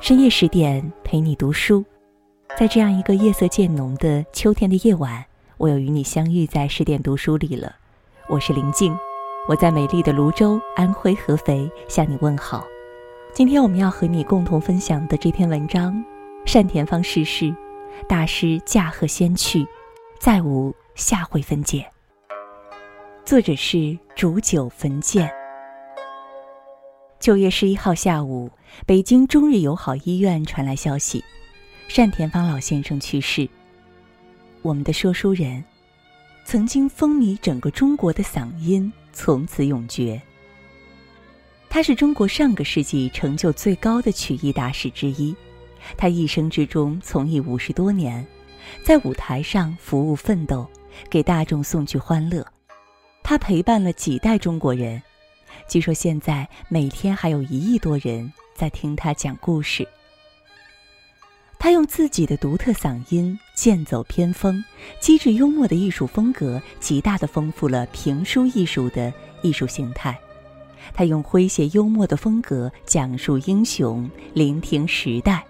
深夜十点陪你读书，在这样一个夜色渐浓的秋天的夜晚，我又与你相遇在十点读书里了。我是林静，我在美丽的泸州安徽合肥向你问好。今天我们要和你共同分享的这篇文章，单田芳逝世，大师驾鹤仙去，再无下回分解。作者是煮酒焚剑。九月十一号下午，北京中日友好医院传来消息，单田芳老先生去世。我们的说书人，曾经风靡整个中国的嗓音从此永绝。他是中国上个世纪成就最高的曲艺大师之一，他一生之中从艺五十多年，在舞台上服务奋斗，给大众送去欢乐。他陪伴了几代中国人。据说现在每天还有一亿多人在听他讲故事。他用自己的独特嗓音，剑走偏锋、机智幽默的艺术风格，极大的丰富了评书艺术的艺术形态。他用诙谐幽默的风格讲述英雄，聆听时代。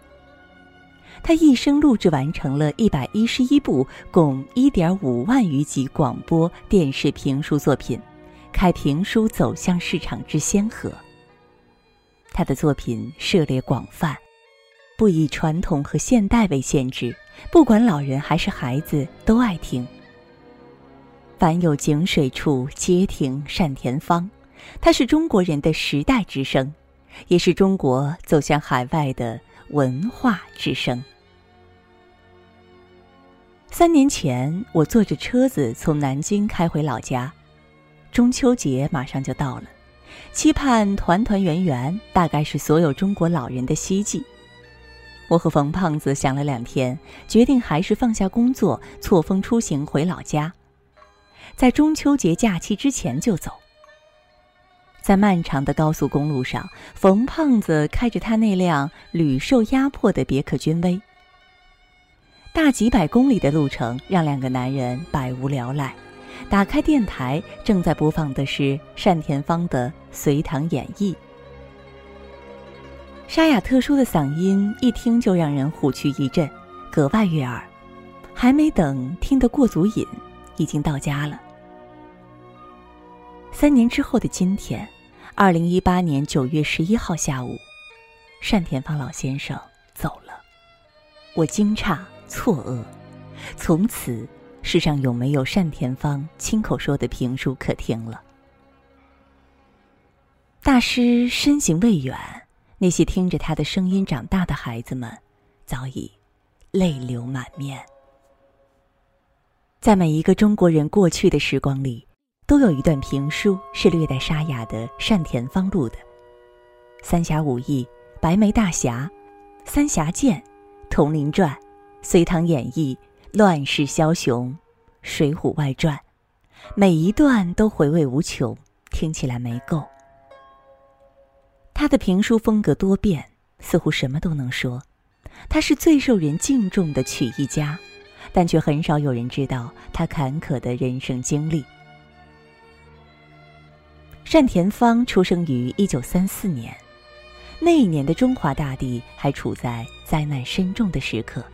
他一生录制完成了一百一十一部，共一点五万余集广播电视评书作品。开评书走向市场之先河。他的作品涉猎广泛，不以传统和现代为限制，不管老人还是孩子都爱听。凡有井水处，皆听单田芳。他是中国人的时代之声，也是中国走向海外的文化之声。三年前，我坐着车子从南京开回老家。中秋节马上就到了，期盼团团圆圆，大概是所有中国老人的希冀。我和冯胖子想了两天，决定还是放下工作，错峰出行回老家，在中秋节假期之前就走。在漫长的高速公路上，冯胖子开着他那辆屡受压迫的别克君威，大几百公里的路程让两个男人百无聊赖。打开电台，正在播放的是单田芳的《隋唐演义》。沙哑特殊的嗓音，一听就让人虎躯一震，格外悦耳。还没等听得过足瘾，已经到家了。三年之后的今天，二零一八年九月十一号下午，单田芳老先生走了。我惊诧错愕，从此。世上有没有单田芳亲口说的评书可听了？大师身形未远，那些听着他的声音长大的孩子们，早已泪流满面。在每一个中国人过去的时光里，都有一段评书是略带沙哑的单田芳录的，《三侠五义》《白眉大侠》《三侠剑》《铜陵传》《隋唐演义》。《乱世枭雄》《水浒外传》，每一段都回味无穷，听起来没够。他的评书风格多变，似乎什么都能说。他是最受人敬重的曲艺家，但却很少有人知道他坎坷的人生经历。单田芳出生于一九三四年，那一年的中华大地还处在灾难深重的时刻。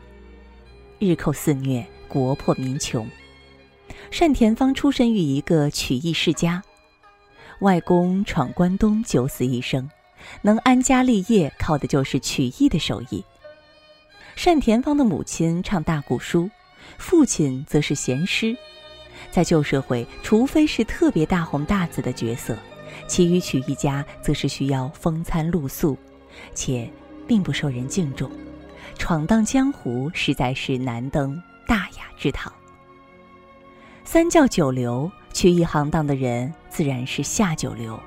日寇肆虐，国破民穷。单田芳出身于一个曲艺世家，外公闯关东，九死一生，能安家立业，靠的就是曲艺的手艺。单田芳的母亲唱大鼓书，父亲则是弦师。在旧社会，除非是特别大红大紫的角色，其余曲艺家则是需要风餐露宿，且并不受人敬重。闯荡江湖实在是难登大雅之堂。三教九流，曲艺行当的人自然是下九流。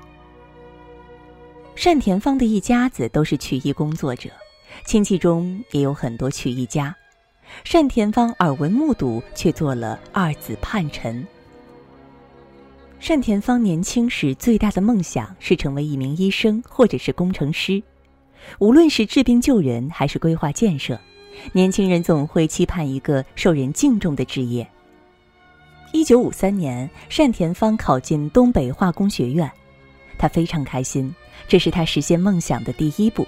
单田芳的一家子都是曲艺工作者，亲戚中也有很多曲艺家。单田芳耳闻目睹，却做了二子叛臣。单田芳年轻时最大的梦想是成为一名医生或者是工程师。无论是治病救人，还是规划建设，年轻人总会期盼一个受人敬重的职业。一九五三年，单田芳考进东北化工学院，他非常开心，这是他实现梦想的第一步。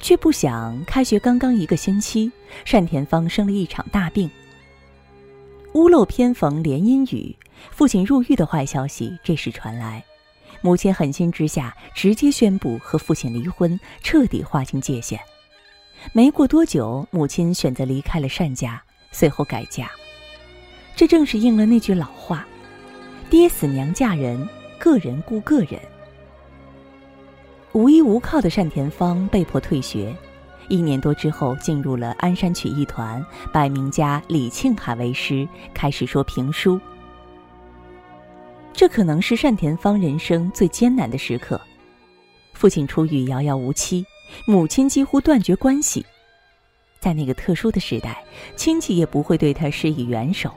却不想开学刚刚一个星期，单田芳生了一场大病。屋漏偏逢连阴雨，父亲入狱的坏消息这时传来，母亲狠心之下直接宣布和父亲离婚，彻底划清界限。没过多久，母亲选择离开了单家，随后改嫁。这正是应了那句老话：“爹死娘嫁人，个人顾个人。”无依无靠的单田芳被迫退学，一年多之后进入了鞍山曲艺团，拜名家李庆海为师，开始说评书。这可能是单田芳人生最艰难的时刻，父亲出狱遥遥无期，母亲几乎断绝关系，在那个特殊的时代，亲戚也不会对他施以援手，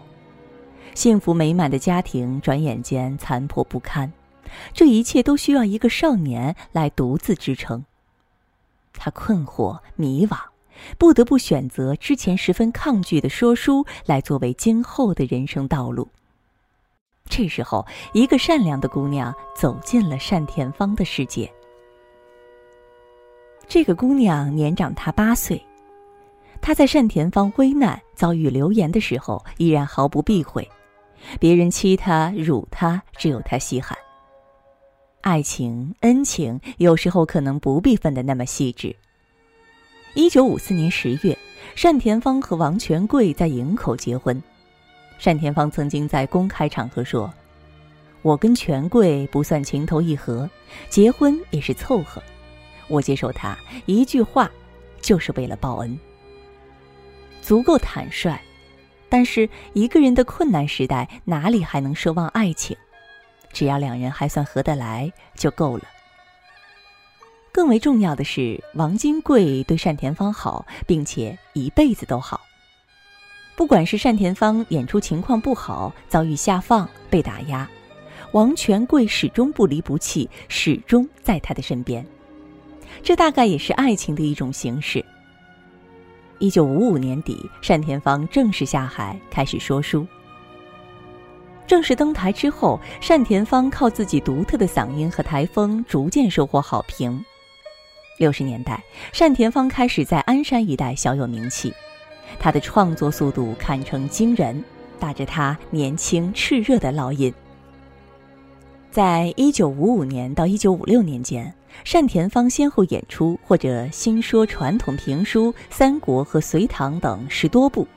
幸福美满的家庭转眼间残破不堪。这一切都需要一个少年来独自支撑。他困惑迷惘，不得不选择之前十分抗拒的说书来作为今后的人生道路。这时候，一个善良的姑娘走进了单田芳的世界。这个姑娘年长他八岁，她在单田芳危难遭遇流言的时候，依然毫不避讳，别人欺她辱她，只有她稀罕。爱情、恩情有时候可能不必分得那么细致。一九五四年十月，单田芳和王权贵在营口结婚。单田芳曾经在公开场合说：“我跟权贵不算情投意合，结婚也是凑合。我接受他一句话，就是为了报恩。”足够坦率，但是一个人的困难时代，哪里还能奢望爱情？只要两人还算合得来就够了。更为重要的是，王金贵对单田芳好，并且一辈子都好。不管是单田芳演出情况不好，遭遇下放被打压，王权贵始终不离不弃，始终在他的身边。这大概也是爱情的一种形式。一九五五年底，单田芳正式下海开始说书。正式登台之后，单田芳靠自己独特的嗓音和台风逐渐收获好评。六十年代，单田芳开始在鞍山一带小有名气，他的创作速度堪称惊人，打着他年轻炽热的烙印。在一九五五年到一九五六年间，单田芳先后演出或者新说传统评书《三国》和《隋唐》等十多部。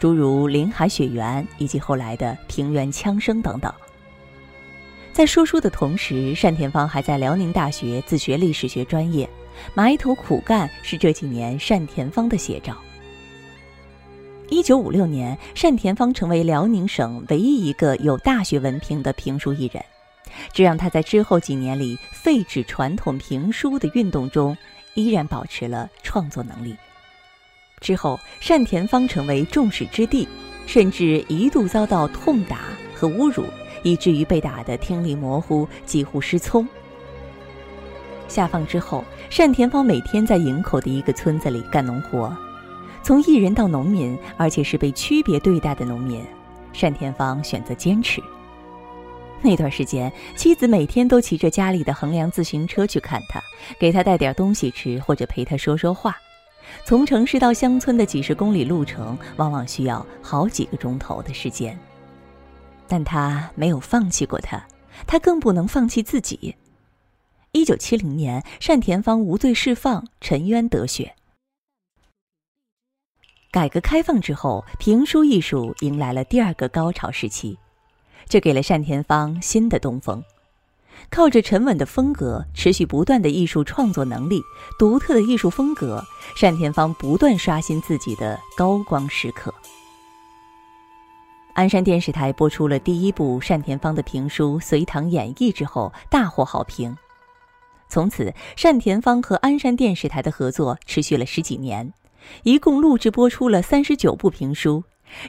诸如《林海雪原》以及后来的《平原枪声》等等。在说书的同时，单田芳还在辽宁大学自学历史学专业，埋头苦干是这几年单田芳的写照。一九五六年，单田芳成为辽宁省唯一一个有大学文凭的评书艺人，这让他在之后几年里废止传统评书的运动中，依然保持了创作能力。之后，单田芳成为众矢之的，甚至一度遭到痛打和侮辱，以至于被打得听力模糊，几乎失聪。下放之后，单田芳每天在营口的一个村子里干农活，从艺人到农民，而且是被区别对待的农民，单田芳选择坚持。那段时间，妻子每天都骑着家里的横梁自行车去看他，给他带点东西吃，或者陪他说说话。从城市到乡村的几十公里路程，往往需要好几个钟头的时间。但他没有放弃过他，他更不能放弃自己。一九七零年，单田芳无罪释放，沉冤得雪。改革开放之后，评书艺术迎来了第二个高潮时期，这给了单田芳新的东风。靠着沉稳的风格、持续不断的艺术创作能力、独特的艺术风格，单田芳不断刷新自己的高光时刻。鞍山电视台播出了第一部单田芳的评书《隋唐演义》之后，大获好评。从此，单田芳和鞍山电视台的合作持续了十几年，一共录制播出了三十九部评书。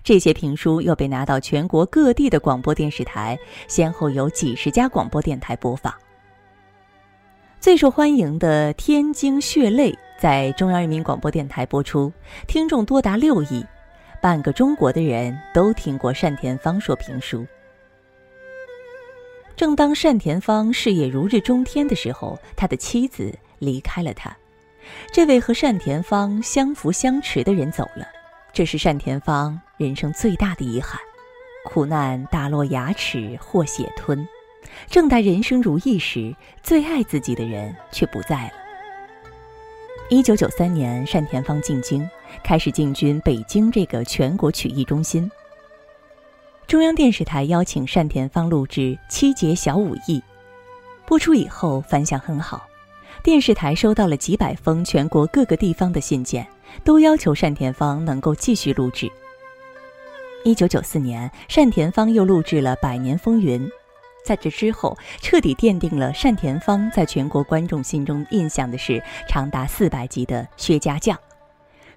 这些评书又被拿到全国各地的广播电视台，先后有几十家广播电台播放。最受欢迎的《天津血泪》在中央人民广播电台播出，听众多达六亿，半个中国的人都听过单田芳说评书。正当单田芳事业如日中天的时候，他的妻子离开了他，这位和单田芳相扶相持的人走了，这是单田芳人生最大的遗憾。苦难打落牙齿或血吞，正待人生如意时，最爱自己的人却不在了。一九九三年，单田芳进京，开始进军北京这个全国曲艺中心。中央电视台邀请单田芳录制七节小武艺，播出以后反响很好。电视台收到了几百封全国各个地方的信件，都要求单田芳能够继续录制。一九九四年，单田芳又录制了《百年风云》，在这之后，彻底奠定了单田芳在全国观众心中印象的是长达四百集的薛家将，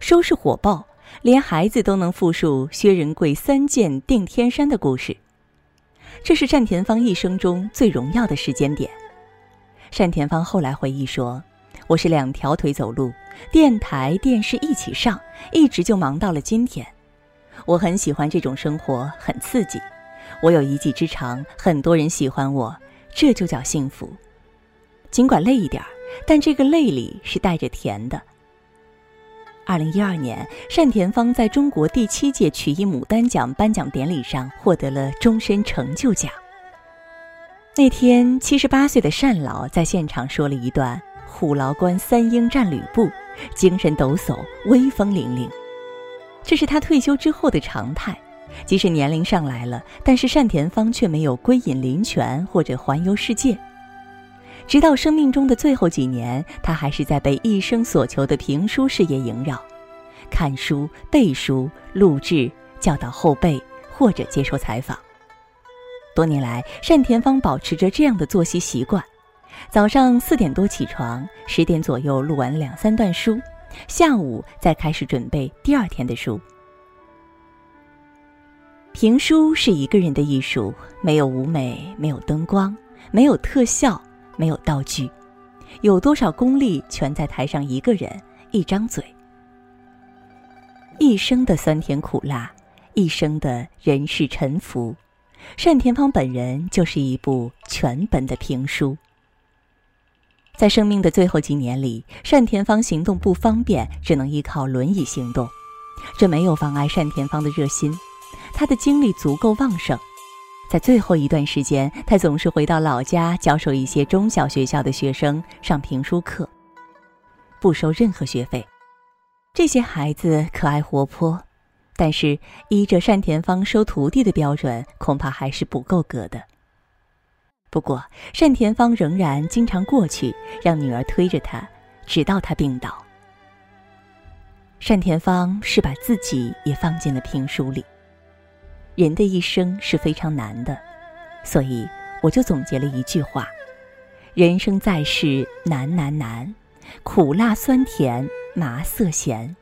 收视火爆，连孩子都能复述薛仁贵三箭定天山的故事。这是单田芳一生中最荣耀的时间点。单田芳后来回忆说：“我是两条腿走路，电台、电视一起上，一直就忙到了今天。我很喜欢这种生活，很刺激。我有一技之长，很多人喜欢我，这就叫幸福。尽管累一点儿，但这个累里是带着甜的。”二零一二年，单田芳在中国第七届曲艺牡丹奖颁奖典礼上获得了终身成就奖。那天，七十八岁的单老在现场说了一段“虎牢关三英战吕布”，精神抖擞，威风凛凛。这是他退休之后的常态。即使年龄上来了，但是单田芳却没有归隐林泉或者环游世界。直到生命中的最后几年，他还是在被一生所求的评书事业萦绕，看书、背书、录制、教导后辈或者接受采访。多年来，单田芳保持着这样的作息习惯：早上四点多起床，十点左右录完两三段书，下午再开始准备第二天的书。评书是一个人的艺术，没有舞美，没有灯光，没有特效，没有道具，有多少功力全在台上一个人一张嘴。一生的酸甜苦辣，一生的人世沉浮。单田芳本人就是一部全本的评书。在生命的最后几年里，单田芳行动不方便，只能依靠轮椅行动，这没有妨碍单田芳的热心。他的精力足够旺盛，在最后一段时间，他总是回到老家教授一些中小学校的学生上评书课，不收任何学费。这些孩子可爱活泼。但是，依着单田芳收徒弟的标准，恐怕还是不够格的。不过，单田芳仍然经常过去，让女儿推着他，直到他病倒。单田芳是把自己也放进了评书里。人的一生是非常难的，所以我就总结了一句话：人生在世难难难，苦辣酸甜麻涩咸。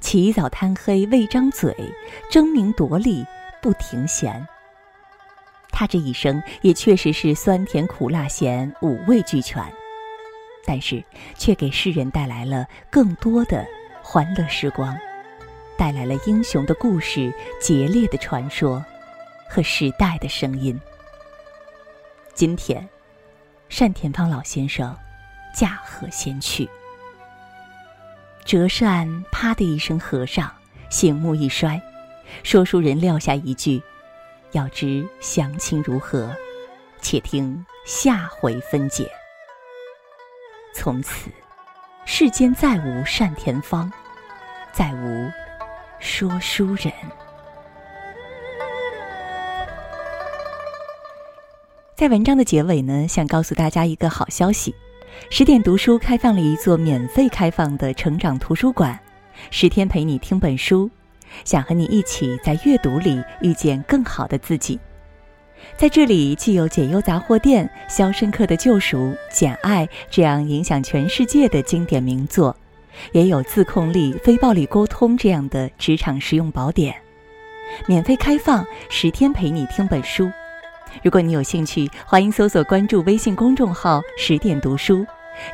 起早贪黑为张嘴，争名夺利不停闲。他这一生也确实是酸甜苦辣咸五味俱全，但是却给世人带来了更多的欢乐时光，带来了英雄的故事、劫烈的传说和时代的声音。今天，单田芳老先生驾鹤仙去。折扇啪的一声合上，醒目一摔。说书人撂下一句：“要知详情如何，且听下回分解。”从此，世间再无单田芳，再无说书人。在文章的结尾呢，想告诉大家一个好消息。十点读书开放了一座免费开放的成长图书馆，十天陪你听本书，想和你一起在阅读里遇见更好的自己。在这里，既有《解忧杂货店》《肖申克的救赎》《简爱》这样影响全世界的经典名作，也有《自控力》《非暴力沟通》这样的职场实用宝典。免费开放，十天陪你听本书。如果你有兴趣，欢迎搜索关注微信公众号“十点读书”，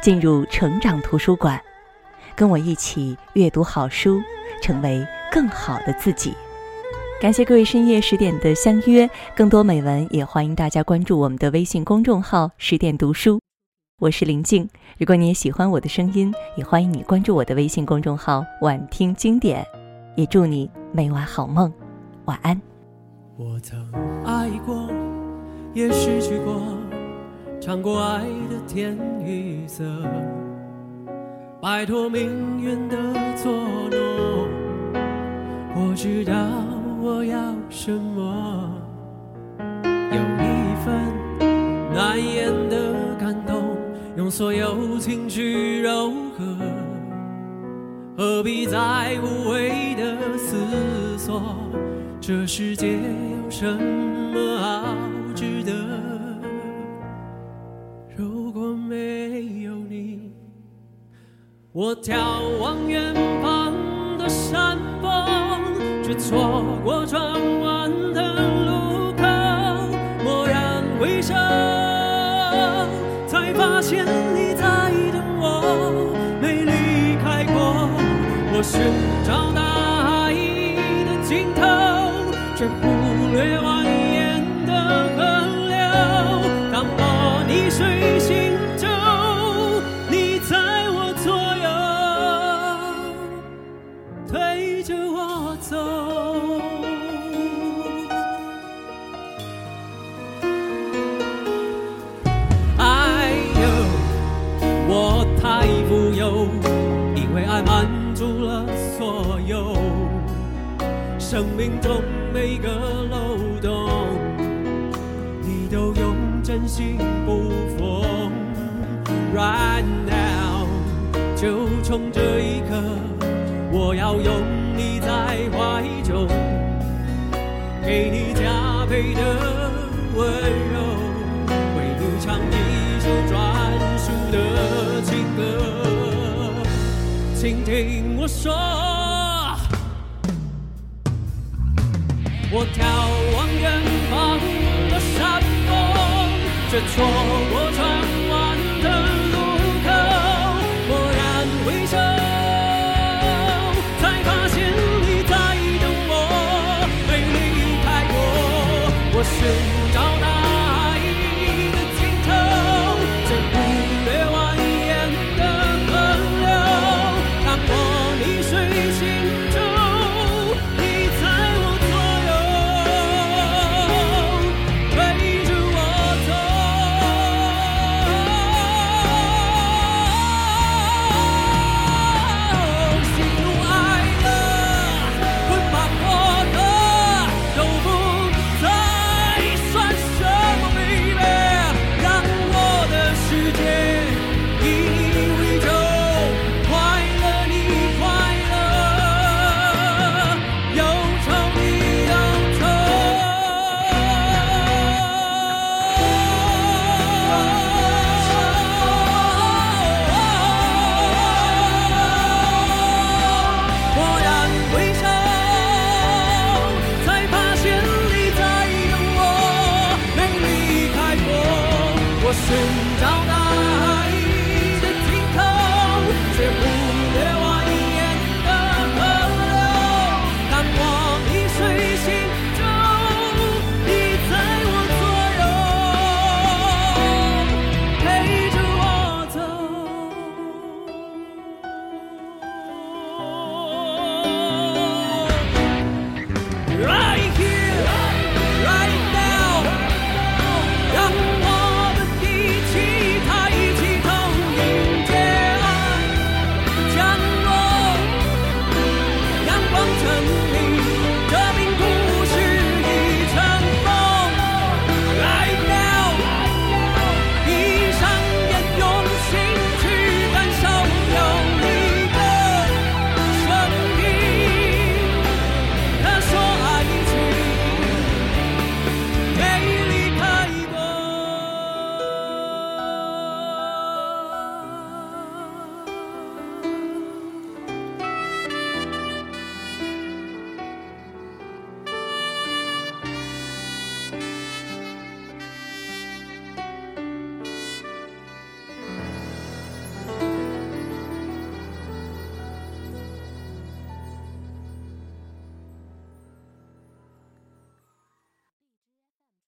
进入成长图书馆，跟我一起阅读好书，成为更好的自己。感谢各位深夜十点的相约，更多美文也欢迎大家关注我们的微信公众号“十点读书”。我是林静。如果你也喜欢我的声音，也欢迎你关注我的微信公众号“晚听经典”。也祝你每晚好梦，晚安。我曾爱过，也失去过，尝过爱的甜与涩，摆脱命运的捉弄。我知道我要什么，有一份难言的感动。用所有情绪柔和，何必再无谓的思索？这世界有什么好值得？如果没有你，我眺望远方的山峰，却错过转弯的路口，蓦然回首。才发现你在等我，没离开过。我寻找大海的尽头，却不我要拥你在怀中，给你加倍的温柔，为你唱一首专属的情歌。请听我说，我眺望远方的山峰，却错过 sing